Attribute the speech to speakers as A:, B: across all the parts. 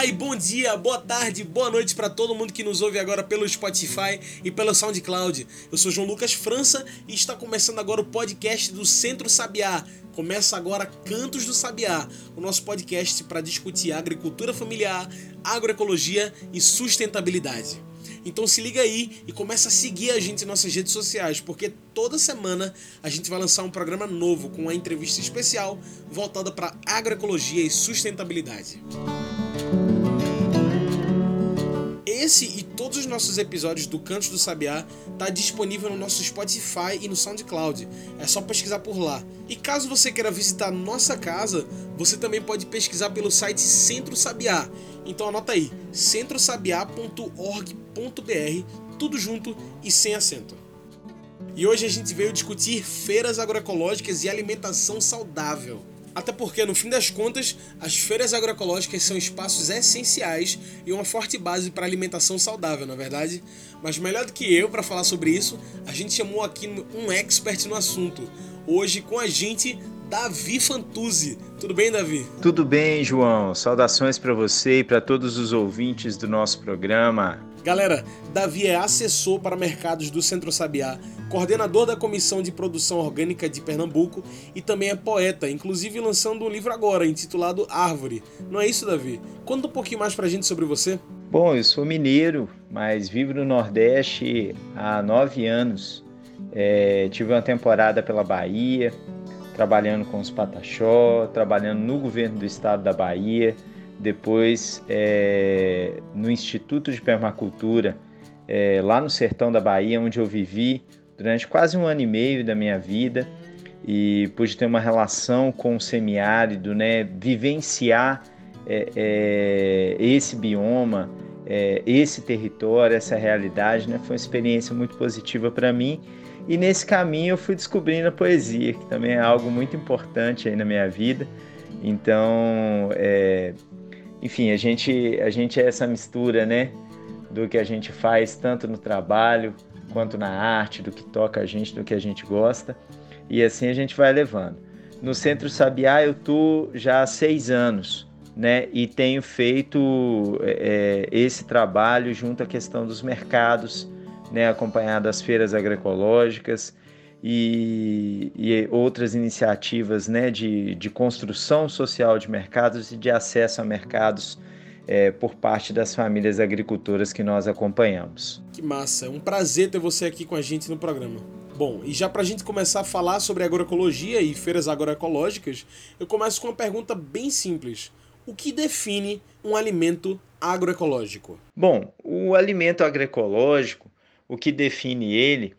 A: Olá e bom dia, boa tarde, boa noite para todo mundo que nos ouve agora pelo Spotify e pelo SoundCloud. Eu sou João Lucas França e está começando agora o podcast do Centro Sabiá. Começa agora Cantos do Sabiá, o nosso podcast para discutir agricultura familiar, agroecologia e sustentabilidade. Então se liga aí e começa a seguir a gente em nossas redes sociais, porque toda semana a gente vai lançar um programa novo com uma entrevista especial voltada para agroecologia e sustentabilidade. Esse e todos os nossos episódios do Cantos do Sabiá tá disponível no nosso Spotify e no SoundCloud. É só pesquisar por lá. E caso você queira visitar nossa casa, você também pode pesquisar pelo site Centro Sabiá. Então anota aí, centrosabiá.org.br, tudo junto e sem acento. E hoje a gente veio discutir feiras agroecológicas e alimentação saudável. Até porque, no fim das contas, as feiras agroecológicas são espaços essenciais e uma forte base para alimentação saudável, na é verdade? Mas melhor do que eu para falar sobre isso, a gente chamou aqui um expert no assunto. Hoje com a gente, Davi Fantuzzi. Tudo bem, Davi?
B: Tudo bem, João. Saudações para você e para todos os ouvintes do nosso programa.
A: Galera, Davi é assessor para mercados do Centro Sabiá, coordenador da Comissão de Produção Orgânica de Pernambuco e também é poeta, inclusive lançando um livro agora intitulado Árvore. Não é isso, Davi? Conta um pouquinho mais para a gente sobre você.
B: Bom, eu sou mineiro, mas vivo no Nordeste há nove anos. É, tive uma temporada pela Bahia, trabalhando com os Pataxó, trabalhando no governo do estado da Bahia, depois é, no Instituto de Permacultura, é, lá no sertão da Bahia, onde eu vivi durante quase um ano e meio da minha vida e pude ter uma relação com o semiárido, né, vivenciar é, é esse bioma, é, esse território, essa realidade, né, foi uma experiência muito positiva para mim e nesse caminho eu fui descobrindo a poesia, que também é algo muito importante aí na minha vida. Então, é, enfim, a gente, a gente é essa mistura, né? Do que a gente faz tanto no trabalho quanto na arte, do que toca a gente, do que a gente gosta. E assim a gente vai levando. No Centro Sabiá eu tô já há seis anos, né? E tenho feito é, esse trabalho junto à questão dos mercados, né, acompanhado as feiras agroecológicas e, e, outras iniciativas né, de, de construção social de mercados e de acesso a mercados é, por parte das famílias agricultoras que nós acompanhamos.
A: Que massa, é um prazer ter você aqui com a gente no programa. Bom, e já para a gente começar a falar sobre agroecologia e feiras agroecológicas, eu começo com uma pergunta bem simples. O que define um alimento agroecológico?
B: Bom, o alimento agroecológico o que define ele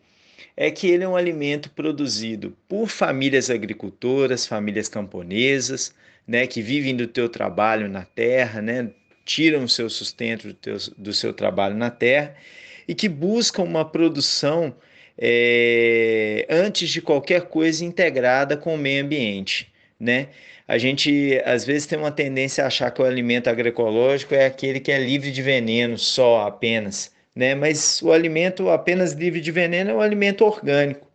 B: é que ele é um alimento produzido por famílias agricultoras, famílias camponesas, né, que vivem do teu trabalho na terra, né, tiram o seu sustento do, teu, do seu trabalho na terra e que buscam uma produção é, antes de qualquer coisa integrada com o meio ambiente, né? A gente às vezes tem uma tendência a achar que o alimento agroecológico é aquele que é livre de veneno só apenas, né? Mas o alimento apenas livre de veneno é um alimento orgânico.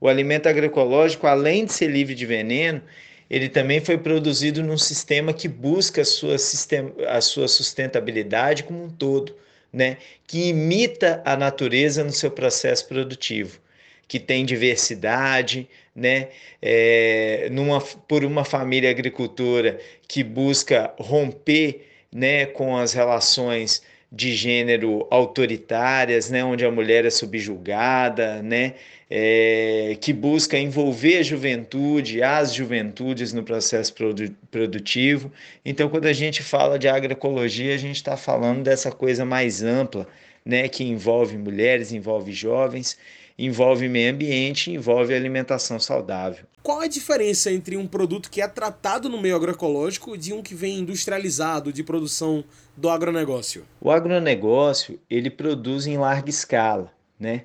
B: O alimento agroecológico, além de ser livre de veneno, ele também foi produzido num sistema que busca a sua, sistema, a sua sustentabilidade como um todo, né? que imita a natureza no seu processo produtivo, que tem diversidade, né? É, numa, por uma família agricultora que busca romper né, com as relações de gênero autoritárias, né, onde a mulher é subjugada, né, é, que busca envolver a juventude, as juventudes no processo produ produtivo. Então, quando a gente fala de agroecologia, a gente está falando dessa coisa mais ampla, né, que envolve mulheres, envolve jovens, envolve meio ambiente, envolve alimentação saudável.
A: Qual a diferença entre um produto que é tratado no meio agroecológico de um que vem industrializado de produção do agronegócio?
B: O agronegócio ele produz em larga escala, né?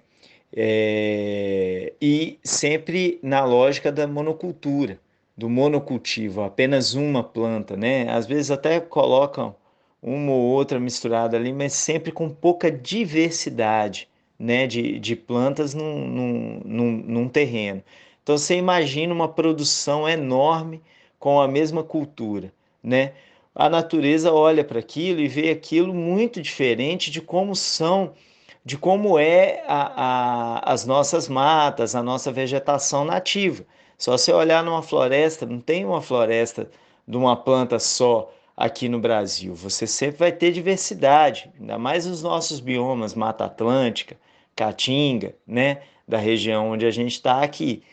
B: É... e sempre na lógica da monocultura, do monocultivo, apenas uma planta, né? Às vezes até colocam uma ou outra misturada ali, mas sempre com pouca diversidade né, de, de plantas num, num, num, num terreno. Então você imagina uma produção enorme com a mesma cultura, né? A natureza olha para aquilo e vê aquilo muito diferente de como são, de como é a, a, as nossas matas, a nossa vegetação nativa. Só você olhar numa floresta, não tem uma floresta de uma planta só aqui no Brasil. Você sempre vai ter diversidade, ainda mais os nossos biomas, Mata Atlântica, Caatinga, né, da região onde a gente está aqui.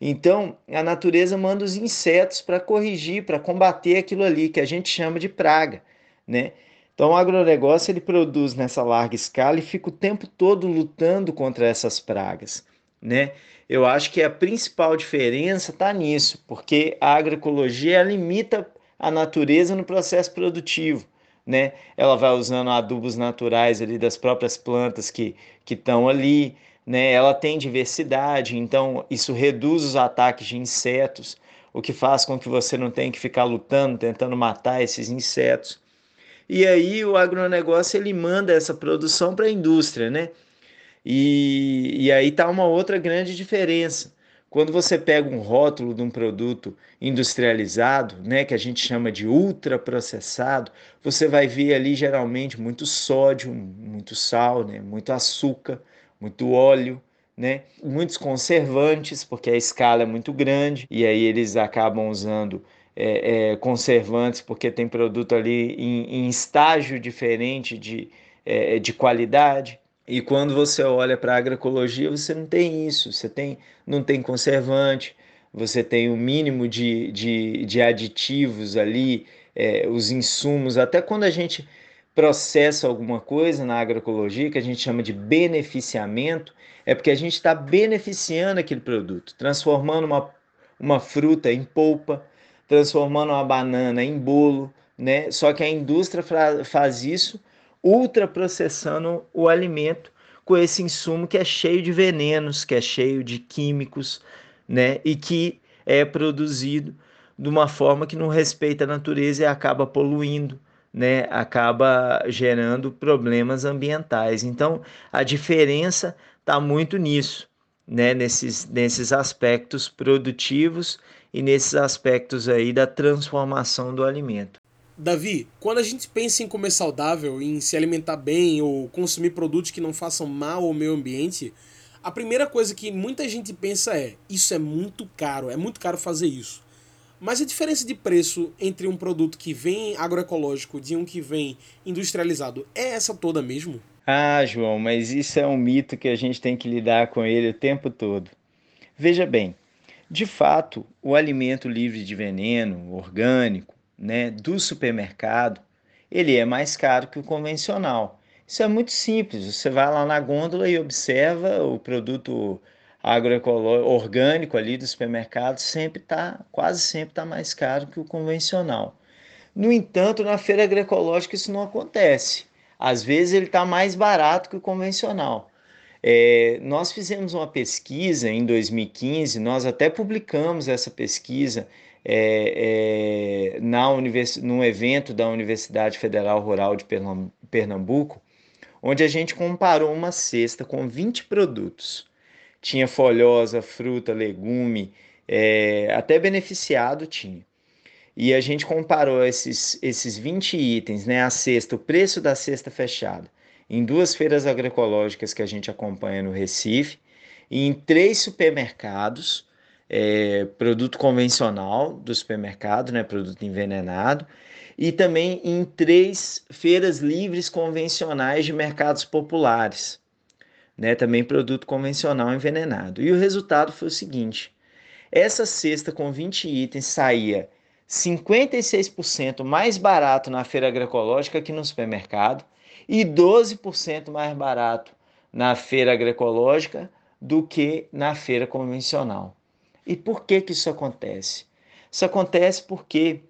B: Então, a natureza manda os insetos para corrigir, para combater aquilo ali que a gente chama de praga, né? Então, o agronegócio ele produz nessa larga escala e fica o tempo todo lutando contra essas pragas, né? Eu acho que a principal diferença está nisso, porque a agroecologia limita a natureza no processo produtivo, né? Ela vai usando adubos naturais ali das próprias plantas que que estão ali, né? Ela tem diversidade, então isso reduz os ataques de insetos, o que faz com que você não tenha que ficar lutando, tentando matar esses insetos. E aí o agronegócio ele manda essa produção para a indústria, né? E, e aí está uma outra grande diferença. Quando você pega um rótulo de um produto industrializado, né, que a gente chama de ultraprocessado, você vai ver ali geralmente muito sódio, muito sal, né, muito açúcar, muito óleo, né, muitos conservantes, porque a escala é muito grande e aí eles acabam usando é, é, conservantes porque tem produto ali em, em estágio diferente de, é, de qualidade. E quando você olha para a agroecologia, você não tem isso, você tem, não tem conservante, você tem o um mínimo de, de, de aditivos ali, é, os insumos, até quando a gente processa alguma coisa na agroecologia, que a gente chama de beneficiamento, é porque a gente está beneficiando aquele produto, transformando uma, uma fruta em polpa, transformando uma banana em bolo, né? Só que a indústria faz isso ultraprocessando o alimento com esse insumo que é cheio de venenos, que é cheio de químicos, né? E que é produzido de uma forma que não respeita a natureza e acaba poluindo, né? Acaba gerando problemas ambientais. Então, a diferença está muito nisso, né? Nesses, nesses aspectos produtivos e nesses aspectos aí da transformação do alimento.
A: Davi, quando a gente pensa em comer saudável, em se alimentar bem ou consumir produtos que não façam mal ao meio ambiente, a primeira coisa que muita gente pensa é: isso é muito caro, é muito caro fazer isso. Mas a diferença de preço entre um produto que vem agroecológico de um que vem industrializado é essa toda mesmo?
B: Ah, João, mas isso é um mito que a gente tem que lidar com ele o tempo todo. Veja bem, de fato, o alimento livre de veneno, orgânico, né, do supermercado, ele é mais caro que o convencional. Isso é muito simples. Você vai lá na gôndola e observa o produto agroecológico orgânico ali do supermercado sempre tá quase sempre está mais caro que o convencional. No entanto, na feira agroecológica isso não acontece. Às vezes ele está mais barato que o convencional. É, nós fizemos uma pesquisa em 2015, nós até publicamos essa pesquisa é, é, na univers... num evento da Universidade Federal Rural de Pernambuco, onde a gente comparou uma cesta com 20 produtos. Tinha folhosa, fruta, legume, é, até beneficiado tinha. E a gente comparou esses, esses 20 itens, né, a cesta, o preço da cesta fechada, em duas feiras agroecológicas que a gente acompanha no Recife, e em três supermercados, é, produto convencional do supermercado, né, produto envenenado, e também em três feiras livres convencionais de mercados populares, né, também produto convencional envenenado. E o resultado foi o seguinte: essa cesta com 20 itens saía 56% mais barato na feira agroecológica que no supermercado e 12% mais barato na feira agroecológica do que na feira convencional. E por que, que isso acontece? Isso acontece porque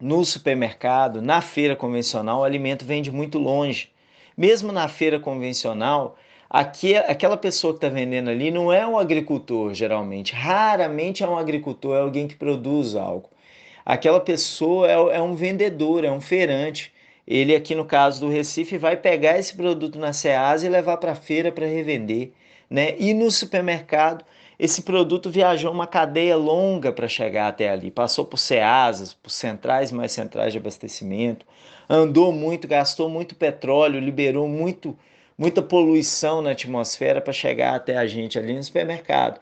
B: no supermercado, na feira convencional, o alimento vem de muito longe. Mesmo na feira convencional, aqui, aquela pessoa que está vendendo ali não é um agricultor, geralmente. Raramente é um agricultor, é alguém que produz algo. Aquela pessoa é, é um vendedor, é um feirante. ele aqui no caso do Recife vai pegar esse produto na Ceasa e levar para a feira para revender, né? E no supermercado esse produto viajou uma cadeia longa para chegar até ali, passou por Ceasas, por centrais mais centrais de abastecimento, andou muito, gastou muito petróleo, liberou muito muita poluição na atmosfera para chegar até a gente ali no supermercado.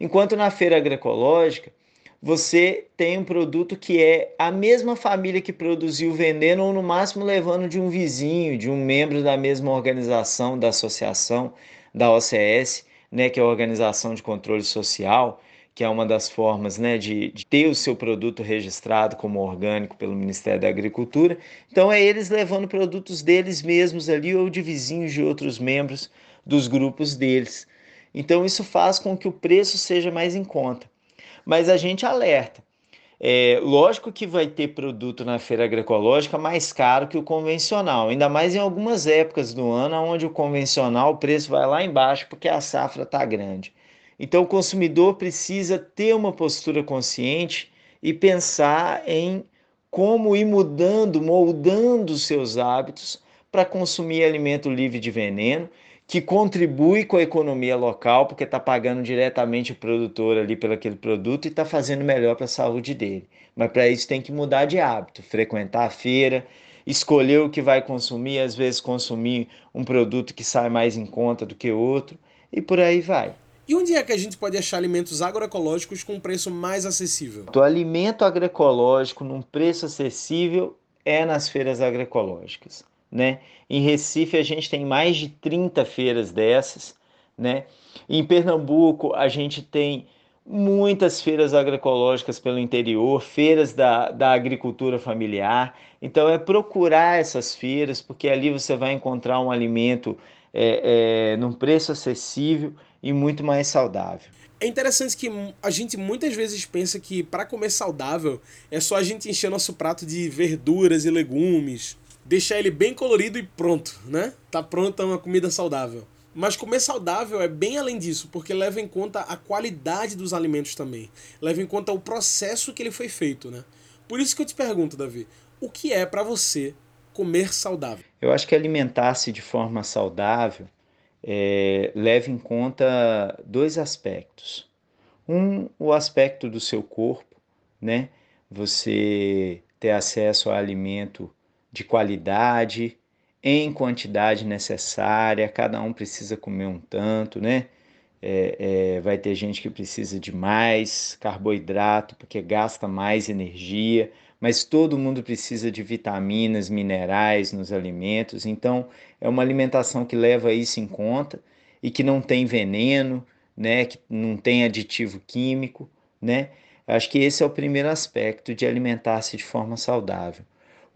B: Enquanto na feira agroecológica, você tem um produto que é a mesma família que produziu vendendo ou no máximo levando de um vizinho, de um membro da mesma organização, da associação, da OCS, né, que é a Organização de Controle Social, que é uma das formas né, de, de, ter o seu produto registrado como orgânico pelo Ministério da Agricultura. Então, é eles levando produtos deles mesmos ali ou de vizinhos de outros membros dos grupos deles. Então, isso faz com que o preço seja mais em conta. Mas a gente alerta. É, lógico que vai ter produto na feira agroecológica mais caro que o convencional, ainda mais em algumas épocas do ano, onde o convencional o preço vai lá embaixo porque a safra está grande. Então, o consumidor precisa ter uma postura consciente e pensar em como ir mudando, moldando seus hábitos para consumir alimento livre de veneno, que contribui com a economia local, porque está pagando diretamente o produtor ali pelo aquele produto e está fazendo melhor para a saúde dele. Mas para isso tem que mudar de hábito, frequentar a feira, escolher o que vai consumir, às vezes consumir um produto que sai mais em conta do que outro, e por aí vai.
A: E onde é que a gente pode achar alimentos agroecológicos com preço mais acessível?
B: O alimento agroecológico num preço acessível é nas feiras agroecológicas, né? Em Recife a gente tem mais de 30 feiras dessas, né? Em Pernambuco a gente tem muitas feiras agroecológicas pelo interior, feiras da, da agricultura familiar. Então é procurar essas feiras, porque ali você vai encontrar um alimento é, é, num preço acessível e muito mais saudável.
A: É interessante que a gente muitas vezes pensa que para comer saudável é só a gente encher nosso prato de verduras e legumes, deixar ele bem colorido e pronto, né? Tá pronta uma comida saudável. Mas comer saudável é bem além disso, porque leva em conta a qualidade dos alimentos também. Leva em conta o processo que ele foi feito, né? Por isso que eu te pergunto, Davi, o que é para você comer saudável?
B: Eu acho que alimentar-se de forma saudável é, leva em conta dois aspectos. Um, o aspecto do seu corpo, né? Você ter acesso a alimento de qualidade, em quantidade necessária, cada um precisa comer um tanto, né? É, é, vai ter gente que precisa de mais carboidrato porque gasta mais energia, mas todo mundo precisa de vitaminas, minerais nos alimentos, então é uma alimentação que leva isso em conta e que não tem veneno, né, que não tem aditivo químico, né? Acho que esse é o primeiro aspecto de alimentar-se de forma saudável.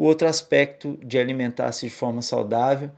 B: O outro aspecto de alimentar-se de forma saudável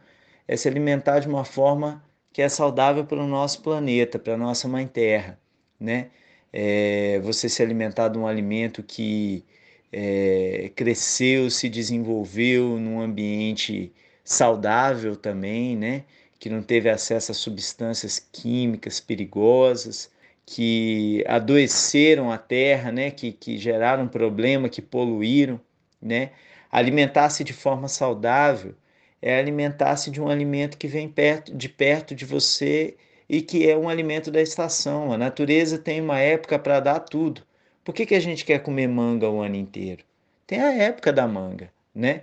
B: é se alimentar de uma forma que é saudável para o nosso planeta, para a nossa mãe terra, né? É, você se alimentar de um alimento que é, cresceu, se desenvolveu num ambiente saudável também, né? que não teve acesso a substâncias químicas perigosas, que adoeceram a terra, né? que, que geraram problema, que poluíram. Né? Alimentar-se de forma saudável é alimentar-se de um alimento que vem perto, de perto de você e que é um alimento da estação. A natureza tem uma época para dar tudo. Por que, que a gente quer comer manga o ano inteiro? Tem a época da manga, né?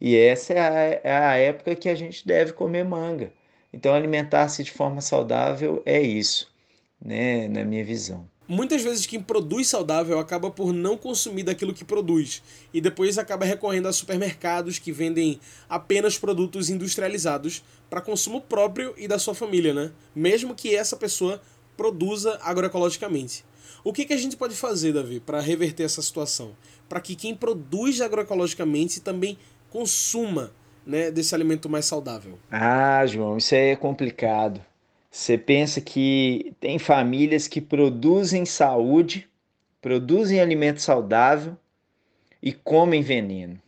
B: E essa é a, é a época que a gente deve comer manga. Então, alimentar-se de forma saudável é isso, né? Na minha visão.
A: Muitas vezes quem produz saudável acaba por não consumir daquilo que produz e depois acaba recorrendo a supermercados que vendem apenas produtos industrializados para consumo próprio e da sua família, né? Mesmo que essa pessoa produza agroecologicamente. O que, que a gente pode fazer, Davi, para reverter essa situação? Para que quem produz agroecologicamente também consuma né, desse alimento mais saudável?
B: Ah, João, isso aí é complicado. Você pensa que tem famílias que produzem saúde, produzem alimento saudável e comem veneno.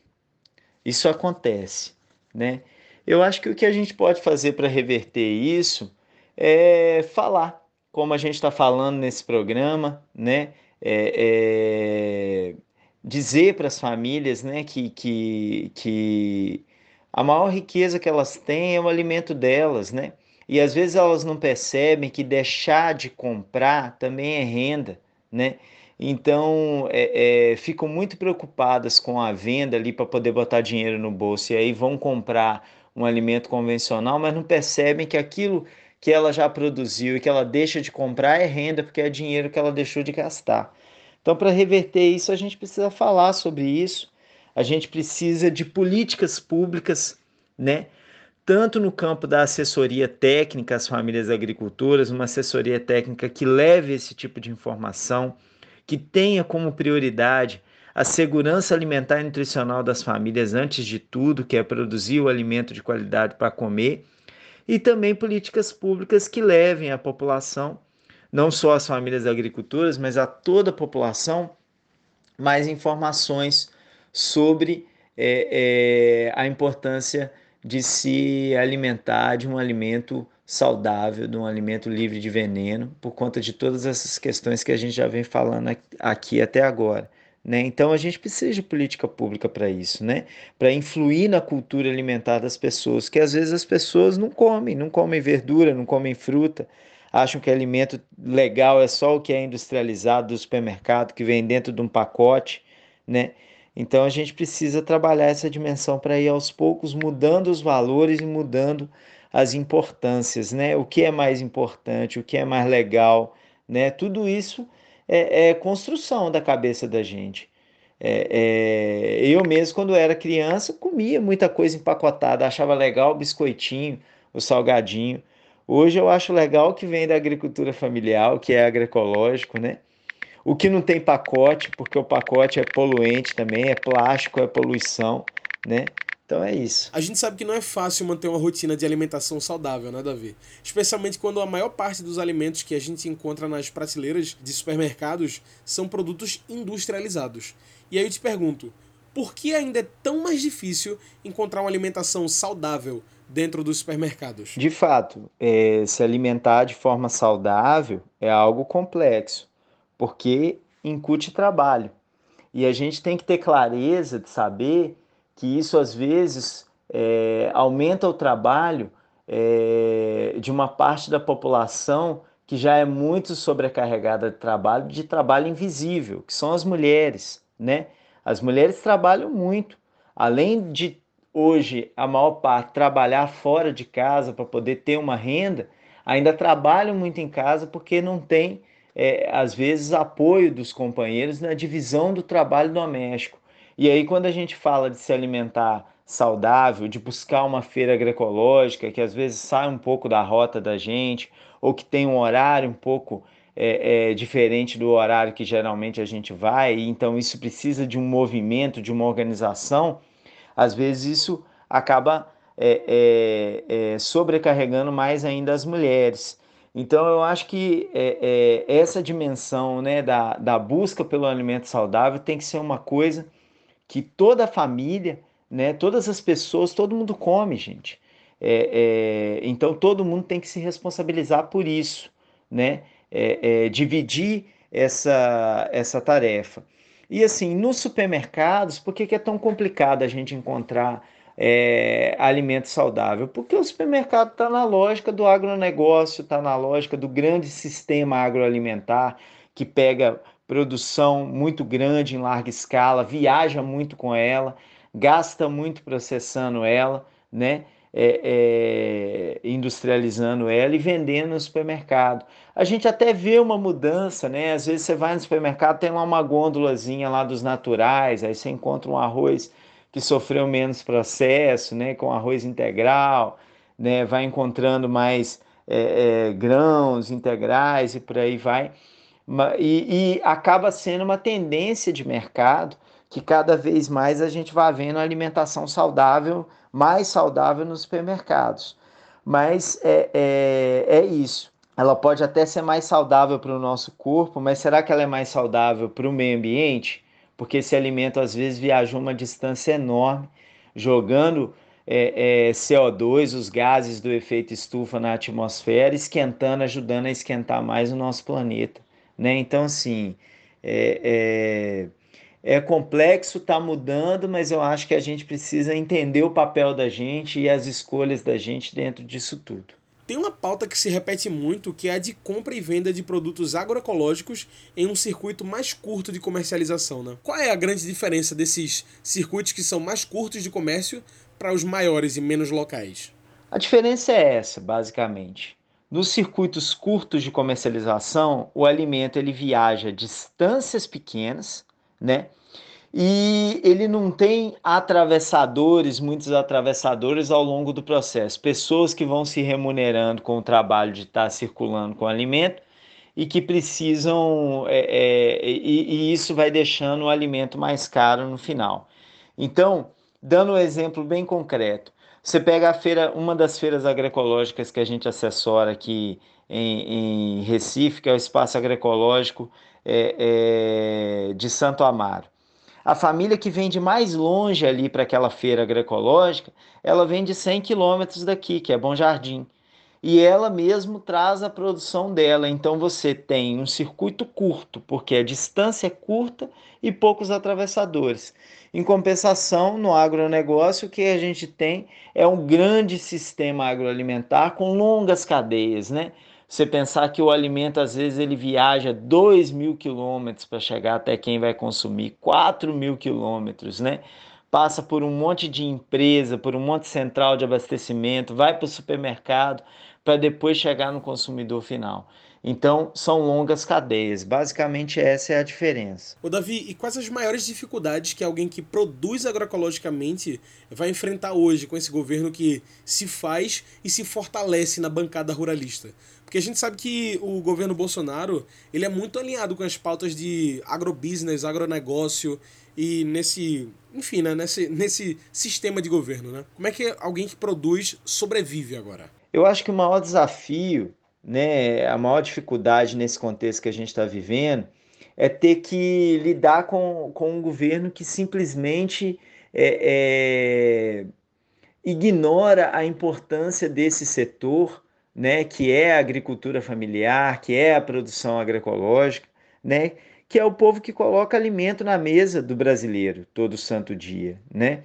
B: Isso acontece, né? Eu acho que o que a gente pode fazer para reverter isso é falar como a gente está falando nesse programa, né? É, é, dizer para as famílias né, que, que, que a maior riqueza que elas têm é o alimento delas, né? E às vezes elas não percebem que deixar de comprar também é renda, né? Então é, é, ficam muito preocupadas com a venda ali para poder botar dinheiro no bolso e aí vão comprar um alimento convencional, mas não percebem que aquilo que ela já produziu e que ela deixa de comprar é renda porque é dinheiro que ela deixou de gastar. Então, para reverter isso, a gente precisa falar sobre isso. A gente precisa de políticas públicas, né? Tanto no campo da assessoria técnica às famílias agricultoras, uma assessoria técnica que leve esse tipo de informação, que tenha como prioridade a segurança alimentar e nutricional das famílias antes de tudo, que é produzir o alimento de qualidade para comer, e também políticas públicas que levem a população não só as famílias agricultoras, mas a toda a população, mais informações sobre é, é, a importância de se alimentar de um alimento saudável, de um alimento livre de veneno, por conta de todas essas questões que a gente já vem falando aqui até agora. Né? Então a gente precisa de política pública para isso, né? para influir na cultura alimentar das pessoas, que às vezes as pessoas não comem, não comem verdura, não comem fruta, acham que alimento legal é só o que é industrializado do supermercado, que vem dentro de um pacote, né? Então a gente precisa trabalhar essa dimensão para ir aos poucos mudando os valores e mudando as importâncias, né? O que é mais importante, o que é mais legal, né? Tudo isso é, é construção da cabeça da gente. É, é, eu mesmo, quando era criança, comia muita coisa empacotada, achava legal o biscoitinho, o salgadinho. Hoje eu acho legal que vem da agricultura familiar, que é agroecológico, né? O que não tem pacote, porque o pacote é poluente também, é plástico, é poluição, né? Então é isso.
A: A gente sabe que não é fácil manter uma rotina de alimentação saudável, né, Davi? Especialmente quando a maior parte dos alimentos que a gente encontra nas prateleiras de supermercados são produtos industrializados. E aí eu te pergunto, por que ainda é tão mais difícil encontrar uma alimentação saudável dentro dos supermercados?
B: De fato, é, se alimentar de forma saudável é algo complexo, porque incute trabalho. E a gente tem que ter clareza de saber que isso às vezes é, aumenta o trabalho é, de uma parte da população que já é muito sobrecarregada de trabalho, de trabalho invisível, que são as mulheres, né? As mulheres trabalham muito, além de hoje a maior parte trabalhar fora de casa para poder ter uma renda, ainda trabalham muito em casa porque não tem, é, às vezes, apoio dos companheiros na divisão do trabalho doméstico. E aí, quando a gente fala de se alimentar saudável, de buscar uma feira agroecológica que às vezes sai um pouco da rota da gente, ou que tem um horário um pouco é, é, diferente do horário que geralmente a gente vai, então isso precisa de um movimento, de uma organização às vezes isso acaba é, é, é, sobrecarregando mais ainda as mulheres. Então eu acho que é, é, essa dimensão né, da, da busca pelo alimento saudável tem que ser uma coisa que toda a família, né, todas as pessoas, todo mundo come, gente. É, então todo mundo tem que se responsabilizar por isso, né? dividir essa, essa tarefa. E assim, nos supermercados, por que, que é tão complicado a gente encontrar é, alimento saudável? Porque o supermercado está na lógica do agronegócio, está na lógica do grande sistema agroalimentar que pega produção muito grande em larga escala, viaja muito com ela, gasta muito processando ela, né? É, é, industrializando ela e vendendo no supermercado. A gente até vê uma mudança, né? Às vezes você vai no supermercado, tem lá uma gôndolazinha lá dos naturais, aí você encontra um arroz que sofreu menos processo, né? Com arroz integral, né? Vai encontrando mais é, é grãos integrais e por aí vai. E, e acaba sendo uma tendência de mercado que cada vez mais a gente vai vendo alimentação saudável mais saudável nos supermercados. Mas é, é, é isso. Ela pode até ser mais saudável para o nosso corpo, mas será que ela é mais saudável para o meio ambiente? Porque esse alimento às vezes viaja uma distância enorme, jogando é, é, CO2, os gases do efeito estufa na atmosfera, esquentando, ajudando a esquentar mais o nosso planeta. Né? Então, assim, é, é é complexo, está mudando, mas eu acho que a gente precisa entender o papel da gente e as escolhas da gente dentro disso tudo.
A: Tem uma pauta que se repete muito, que é a de compra e venda de produtos agroecológicos em um circuito mais curto de comercialização. Né? Qual é a grande diferença desses circuitos que são mais curtos de comércio para os maiores e menos locais?
B: A diferença é essa, basicamente. Nos circuitos curtos de comercialização, o alimento ele viaja distâncias pequenas, né? E ele não tem atravessadores, muitos atravessadores ao longo do processo, pessoas que vão se remunerando com o trabalho de estar circulando com alimento e que precisam, é, é, e, e, isso vai deixando o alimento mais caro no final. Então, dando um exemplo bem concreto, você pega a feira, uma das feiras agroecológicas que a gente assessora aqui em, em Recife, que é o Espaço Agroecológico é, é de Santo Amaro. A família que vem de mais longe ali para aquela feira agroecológica, ela vem de 100 quilômetros daqui, que é Bom Jardim. E ela mesmo traz a produção dela. Então você tem um circuito curto, porque a distância é curta e poucos atravessadores. Em compensação, no agronegócio, o que a gente tem é um grande sistema agroalimentar com longas cadeias, né? Você pensar que o alimento, às vezes, ele viaja 2 mil quilômetros para chegar até quem vai consumir, 4 mil quilômetros, né? Passa por um monte de empresa, por um monte de central de abastecimento, vai para o supermercado para depois chegar no consumidor final. Então, são longas cadeias. Basicamente, essa é a diferença.
A: O Davi, e quais as maiores dificuldades que alguém que produz agroecologicamente vai enfrentar hoje com esse governo que se faz e se fortalece na bancada ruralista? Porque a gente sabe que o governo Bolsonaro ele é muito alinhado com as pautas de agrobusiness, agronegócio e nesse, enfim, né, nesse, nesse sistema de governo, né? Como é que alguém que produz sobrevive agora?
B: Eu acho que o maior desafio, né, a maior dificuldade nesse contexto que a gente está vivendo é ter que lidar com, com um governo que simplesmente é, é, ignora a importância desse setor né, que é a agricultura familiar, que é a produção agroecológica, né, que é o povo que coloca alimento na mesa do brasileiro todo santo dia, né?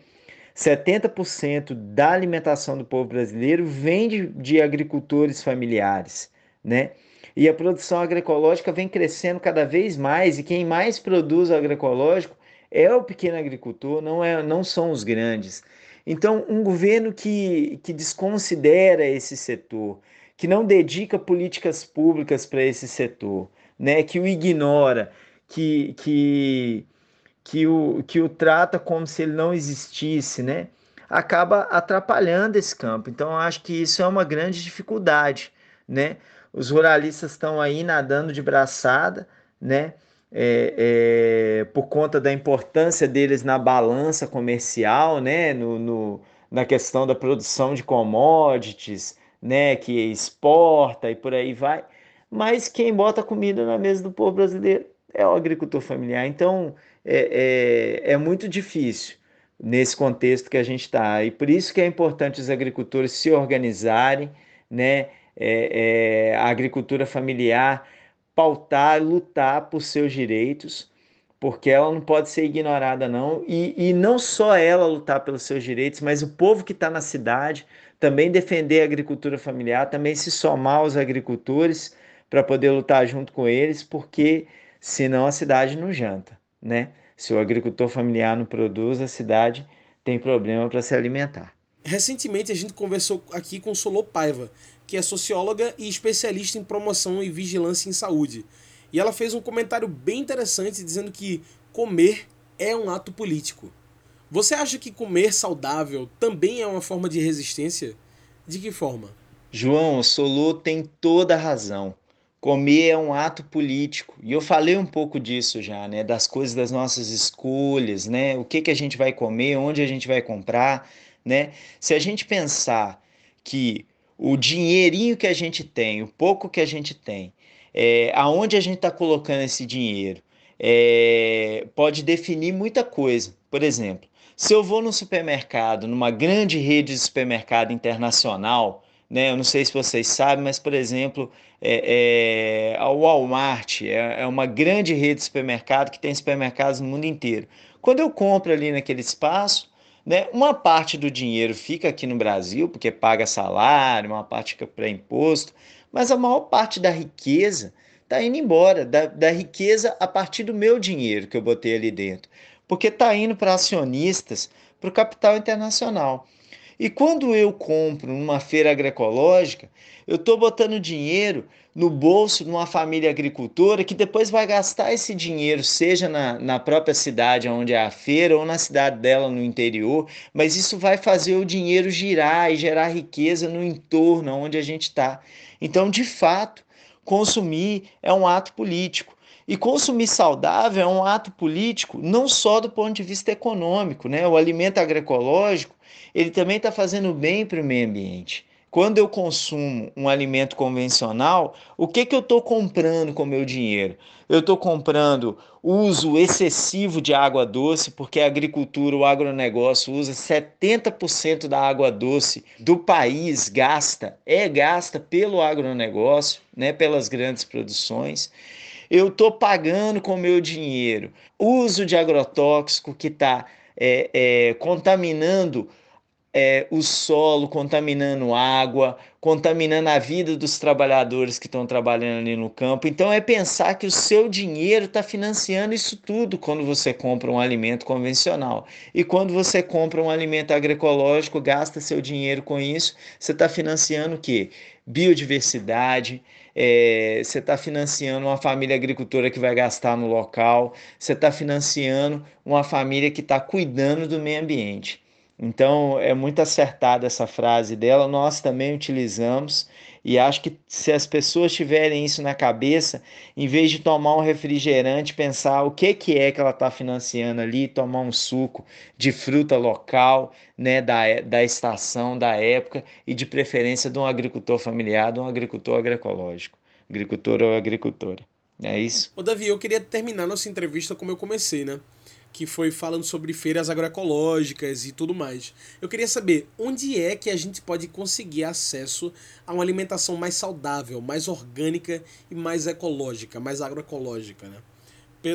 B: 70% da alimentação do povo brasileiro vem de, de agricultores familiares, né? E a produção agroecológica vem crescendo cada vez mais, e quem mais produz agroecológico é o pequeno agricultor, não, é, não são os grandes. Então, um governo que, que desconsidera esse setor, que não dedica políticas públicas para esse setor, né, que o ignora, que, que, que, o, que o trata como se ele não existisse, né, acaba atrapalhando esse campo. Então, acho que isso é uma grande dificuldade. Né? Os ruralistas estão aí nadando de braçada, né? É, é, por conta da importância deles na balança comercial, né? no, no na questão da produção de commodities, né, que exporta e por aí vai, mas quem bota comida na mesa do povo brasileiro é o agricultor familiar. Então é, é, é muito difícil nesse contexto que a gente está. E por isso que é importante os agricultores se organizarem, né? É, é, a agricultura familiar pautar, lutar por seus direitos, porque ela não pode ser ignorada, não. E, e não só ela lutar pelos seus direitos, mas o povo que está na cidade, também defender a agricultura familiar, também se somar aos agricultores para poder lutar junto com eles, porque senão a cidade não janta, né? Se o agricultor familiar não produz, a cidade tem problema para se alimentar.
A: Recentemente a gente conversou aqui com Solô Paiva, que é socióloga e especialista em promoção e vigilância em saúde. E ela fez um comentário bem interessante dizendo que comer é um ato político. Você acha que comer saudável também é uma forma de resistência? De que forma?
B: João, o Solô tem toda a razão. Comer é um ato político. E eu falei um pouco disso já, né? Das coisas das nossas escolhas, né? O que, que a gente vai comer, onde a gente vai comprar, né? Se a gente pensar que o dinheirinho que a gente tem, o pouco que a gente tem, é, aonde a gente está colocando esse dinheiro, é, pode definir muita coisa. Por exemplo, se eu vou no supermercado, numa grande rede de supermercado internacional, né? Eu não sei se vocês sabem, mas, por exemplo, é, é, a Walmart é, é uma grande rede de supermercado que tem supermercados no mundo inteiro. Quando eu compro ali naquele espaço, né, uma parte do dinheiro fica aqui no Brasil, porque paga salário, uma parte fica para imposto, mas a maior parte da riqueza está indo embora, da, da riqueza a partir do meu dinheiro que eu botei ali dentro, porque está indo para acionistas, para o capital internacional. E quando eu compro numa feira agroecológica, eu estou botando dinheiro no bolso de uma família agricultora que depois vai gastar esse dinheiro, seja na, na própria cidade onde é a feira ou na cidade dela no interior, mas isso vai fazer o dinheiro girar e gerar riqueza no entorno onde a gente está. Então, de fato, consumir é um ato político. E consumir saudável é um ato político não só do ponto de vista econômico, né? O alimento agroecológico, ele também está fazendo bem para o meio ambiente. Quando eu consumo um alimento convencional, o que, que eu estou comprando com o meu dinheiro? Eu estou comprando uso excessivo de água doce, porque a agricultura, o agronegócio usa 70% da água doce do país, gasta, é gasta pelo agronegócio, né, pelas grandes produções. Eu estou pagando com meu dinheiro. Uso de agrotóxico que está é, é, contaminando é, o solo, contaminando água, contaminando a vida dos trabalhadores que estão trabalhando ali no campo. Então é pensar que o seu dinheiro está financiando isso tudo quando você compra um alimento convencional. E quando você compra um alimento agroecológico, gasta seu dinheiro com isso, você está financiando o quê? Biodiversidade, é, você está financiando uma família agricultora que vai gastar no local, você está financiando uma família que está cuidando do meio ambiente. Então é muito acertada essa frase dela, nós também utilizamos e acho que se as pessoas tiverem isso na cabeça, em vez de tomar um refrigerante, pensar o que, que é que ela está financiando ali, tomar um suco de fruta local, né, da, da estação, da época e de preferência de um agricultor familiar, de um agricultor agroecológico, agricultor ou agricultora. É isso.
A: Ô Davi, eu queria terminar nossa entrevista como eu comecei, né? Que foi falando sobre feiras agroecológicas e tudo mais. Eu queria saber onde é que a gente pode conseguir acesso a uma alimentação mais saudável, mais orgânica e mais ecológica, mais agroecológica, né?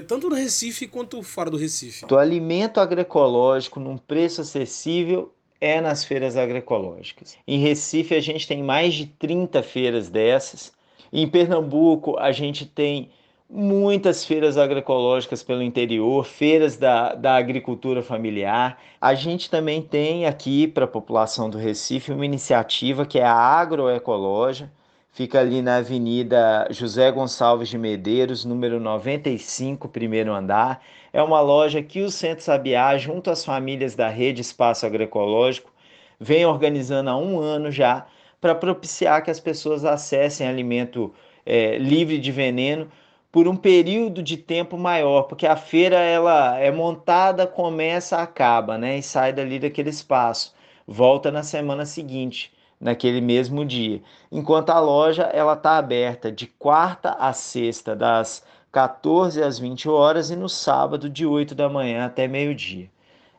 A: Tanto no Recife quanto fora do Recife.
B: O alimento agroecológico num preço acessível é nas feiras agroecológicas. Em Recife a gente tem mais de 30 feiras dessas. Em Pernambuco a gente tem muitas feiras agroecológicas pelo interior, feiras da, da agricultura familiar. A gente também tem aqui para a população do Recife uma iniciativa que é a Agroecológia, fica ali na Avenida José Gonçalves de Medeiros, número 95, primeiro andar. É uma loja que o Centro Sabiá, junto às famílias da Rede Espaço Agroecológico, vem organizando há um ano já para propiciar que as pessoas acessem alimento é, livre de veneno por um período de tempo maior, porque a feira ela é montada, começa, acaba, né? E sai dali daquele espaço, volta na semana seguinte, naquele mesmo dia. Enquanto a loja ela está aberta de quarta a sexta, das 14 às 20 horas e no sábado de 8 da manhã até meio-dia.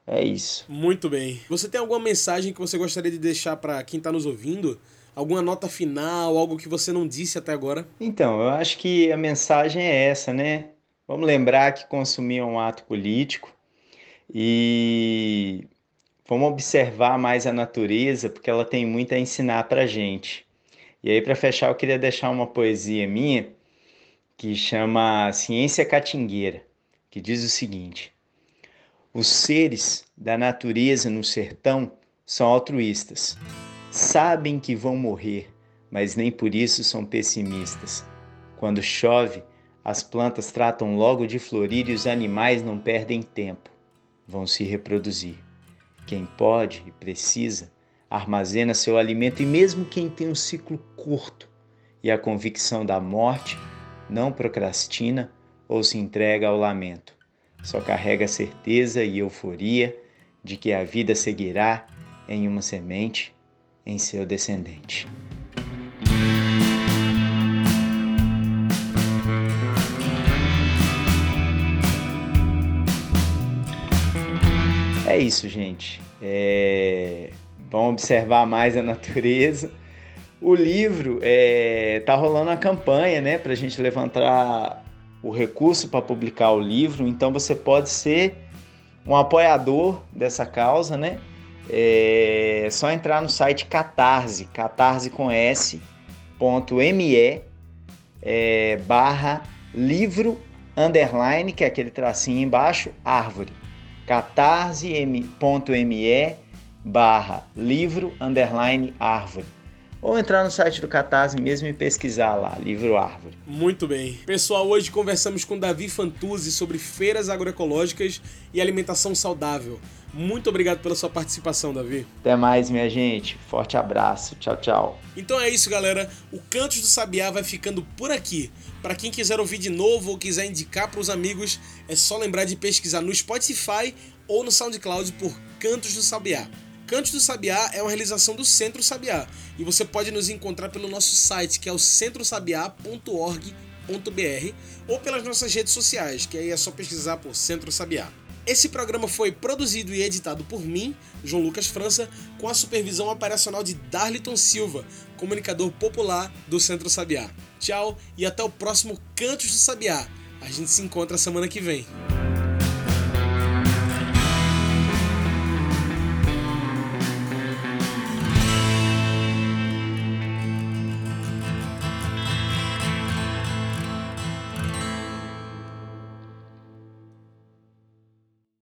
B: É isso.
A: Muito bem. Você tem alguma mensagem que você gostaria de deixar para quem está nos ouvindo? Alguma nota final, algo que você não disse até agora?
B: Então, eu acho que a mensagem é essa, né? Vamos lembrar que consumir é um ato político e vamos observar mais a natureza, porque ela tem muito a ensinar para gente. E aí, para fechar, eu queria deixar uma poesia minha que chama Ciência Catingueira, que diz o seguinte: Os seres da natureza no sertão são altruístas sabem que vão morrer, mas nem por isso são pessimistas. Quando chove, as plantas tratam logo de florir e os animais não perdem tempo. Vão se reproduzir. Quem pode e precisa, armazena seu alimento, e mesmo quem tem um ciclo curto e a convicção da morte, não procrastina ou se entrega ao lamento. Só carrega a certeza e euforia de que a vida seguirá em uma semente em seu descendente. É isso, gente. É... Vamos observar mais a natureza, O livro é, tá rolando uma campanha, né, para a gente levantar o recurso para publicar o livro. Então você pode ser um apoiador dessa causa, né? É só entrar no site Catarse, catarse com S, ME, é, barra livro underline, que é aquele tracinho embaixo, árvore. catarse.me barra livro underline árvore ou entrar no site do Catarse mesmo e pesquisar lá, livro árvore.
A: Muito bem. Pessoal, hoje conversamos com Davi Fantuzzi sobre feiras agroecológicas e alimentação saudável. Muito obrigado pela sua participação, Davi.
B: Até mais, minha gente. Forte abraço. Tchau, tchau.
A: Então é isso, galera. O Cantos do Sabiá vai ficando por aqui. Para quem quiser ouvir de novo ou quiser indicar para os amigos, é só lembrar de pesquisar no Spotify ou no SoundCloud por Cantos do Sabiá. Cantos do Sabiá é uma realização do Centro Sabiá e você pode nos encontrar pelo nosso site que é o centrosabiá.org.br ou pelas nossas redes sociais, que aí é só pesquisar por Centro Sabiá. Esse programa foi produzido e editado por mim, João Lucas França, com a supervisão operacional de Darliton Silva, comunicador popular do Centro Sabiá. Tchau e até o próximo Cantos do Sabiá. A gente se encontra semana que vem.